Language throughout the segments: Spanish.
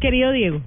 Querido Diego.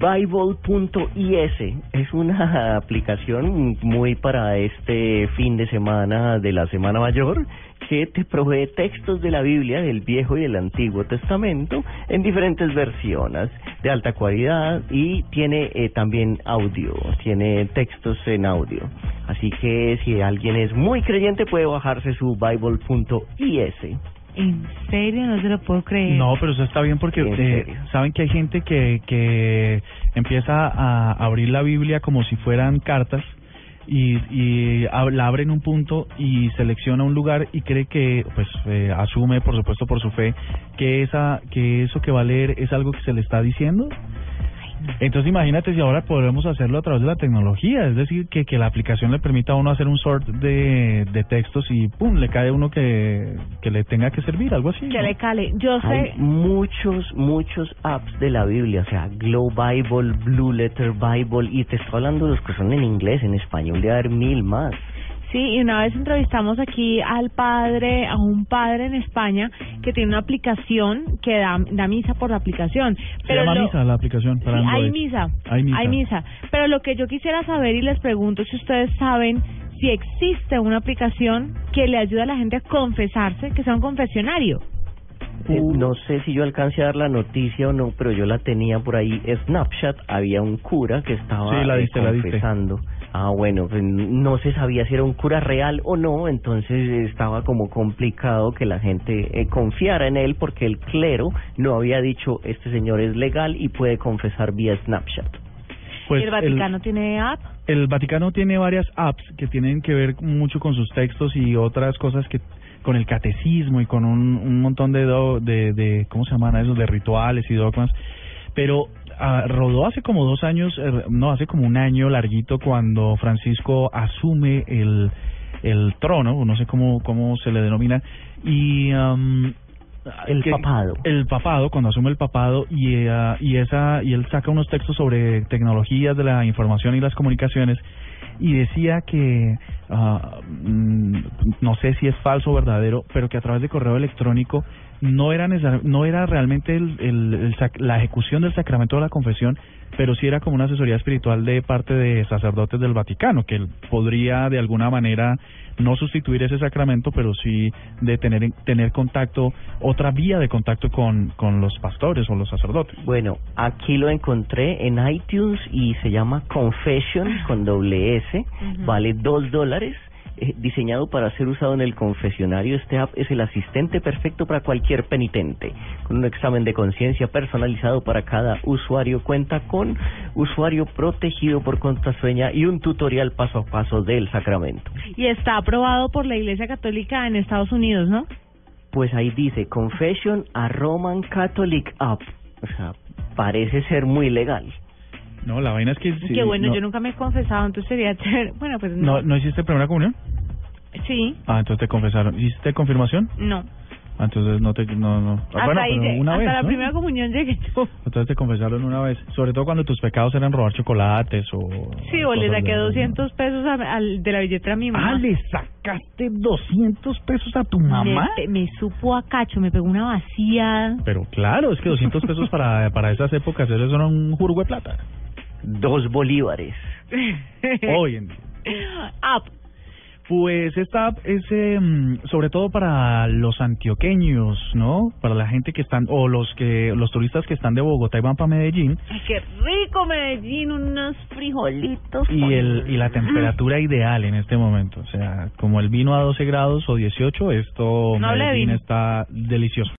Bible.is es una aplicación muy para este fin de semana de la Semana Mayor que te provee textos de la Biblia del Viejo y del Antiguo Testamento en diferentes versiones de alta calidad y tiene eh, también audio, tiene textos en audio. Así que si alguien es muy creyente puede bajarse su Bible.is. ¿En serio? No se lo puedo creer. No, pero eso está bien porque ¿En eh, saben que hay gente que, que empieza a abrir la Biblia como si fueran cartas y, y ab- la abre en un punto y selecciona un lugar y cree que, pues, eh, asume, por supuesto, por su fe, que esa que eso que va a leer es algo que se le está diciendo. Entonces imagínate si ahora podremos hacerlo a través de la tecnología, es decir, que, que la aplicación le permita a uno hacer un sort de, de textos y pum, le cae uno que, que le tenga que servir, algo así. Que ¿no? le cale. Yo Hay sé. muchos, muchos apps de la Biblia, o sea, Glow Bible, Blue Letter Bible, y te estoy hablando de los que son en inglés, en español, de haber mil más. Sí, y una vez entrevistamos aquí al padre, a un padre en España que tiene una aplicación que da, da misa por la aplicación. Se llama lo- Misa la aplicación para Sí, hay misa. Hay misa. misa. Pero lo que yo quisiera saber y les pregunto si ustedes saben si existe una aplicación que le ayuda a la gente a confesarse, que sea un confesionario. Eh, no sé si yo alcancé a dar la noticia o no, pero yo la tenía por ahí. Snapchat, había un cura que estaba Sí, la eh, diste, la diste. confesando. Ah, bueno, pues no se sabía si era un cura real o no, entonces estaba como complicado que la gente eh, confiara en él porque el clero no había dicho este señor es legal y puede confesar vía Snapchat. Pues ¿Y el Vaticano tiene app? el Vaticano tiene varias apps que tienen que ver mucho con sus textos y otras cosas que con el catecismo y con un, un montón de, do- de, de, ¿cómo se llaman esos? De rituales y dogmas. Pero ah, rodó hace como dos años, eh, no, hace como un año larguito cuando Francisco asume el, el trono, no sé cómo, cómo se le denomina, y... am, El que- papado. el papado cuando asume el papado y eh, y esa y él saca unos textos sobre tecnologías de la información y las comunicaciones y decía que mm, no sé si es falso o verdadero pero que a través de correo electrónico no era no era realmente el, la ejecución del sacramento de la confesión pero sí era como una asesoría espiritual de parte de sacerdotes del Vaticano que podría de alguna manera no sustituir ese sacramento, pero sí de tener tener contacto, otra vía de contacto con, con los pastores o los sacerdotes. Bueno, aquí lo encontré en iTunes y se llama Confession con doble S, vale dos dólares, eh, diseñado para ser usado en el confesionario. Este app es el asistente perfecto para cualquier penitente, con un examen de conciencia personalizado para cada usuario. Cuenta con usuario protegido por contraseña y un tutorial paso a paso del sacramento. Y está aprobado por la Iglesia Católica en Estados Unidos, ¿no? Pues ahí dice Confession a Roman Catholic App. O sea, parece ser muy legal. No, la vaina es que... sí, Qué bueno, no, yo nunca me he confesado, entonces sería chévere. Bueno, pues no. no, ¿No hiciste primera comunión? Sí, Ah, entonces te confesaron. ¿Hiciste confirmación? no. Ah, entonces no te... No, no. Ah, hasta bueno, ahí pero una hasta vez, la ¿no? primera comunión llegué yo. Entonces te confesaron una vez. Sobre todo cuando tus pecados eran robar chocolates o... Sí, o le saqué de- 200 pesos a- al, de la billetera a mi mamá. Ah, ¿le sacaste 200 pesos a tu mamá? Me, me supo a cacho, me pegó una vaciada. Pero claro, es que 200 pesos para, para esas épocas, eso era un jurgo de plata. Dos bolívares. Hoy en día. App. Pues esta app es eh, mm, sobre todo para los antioqueños, ¿no? Para la gente que están, o los que los turistas que están de Bogotá y van para Medellín, Ay, qué rico Medellín, unos frijolitos. y, el, y la temperatura ideal en este momento. O sea, como el vino a 12 grados o 18, esto No Medellín está delicioso.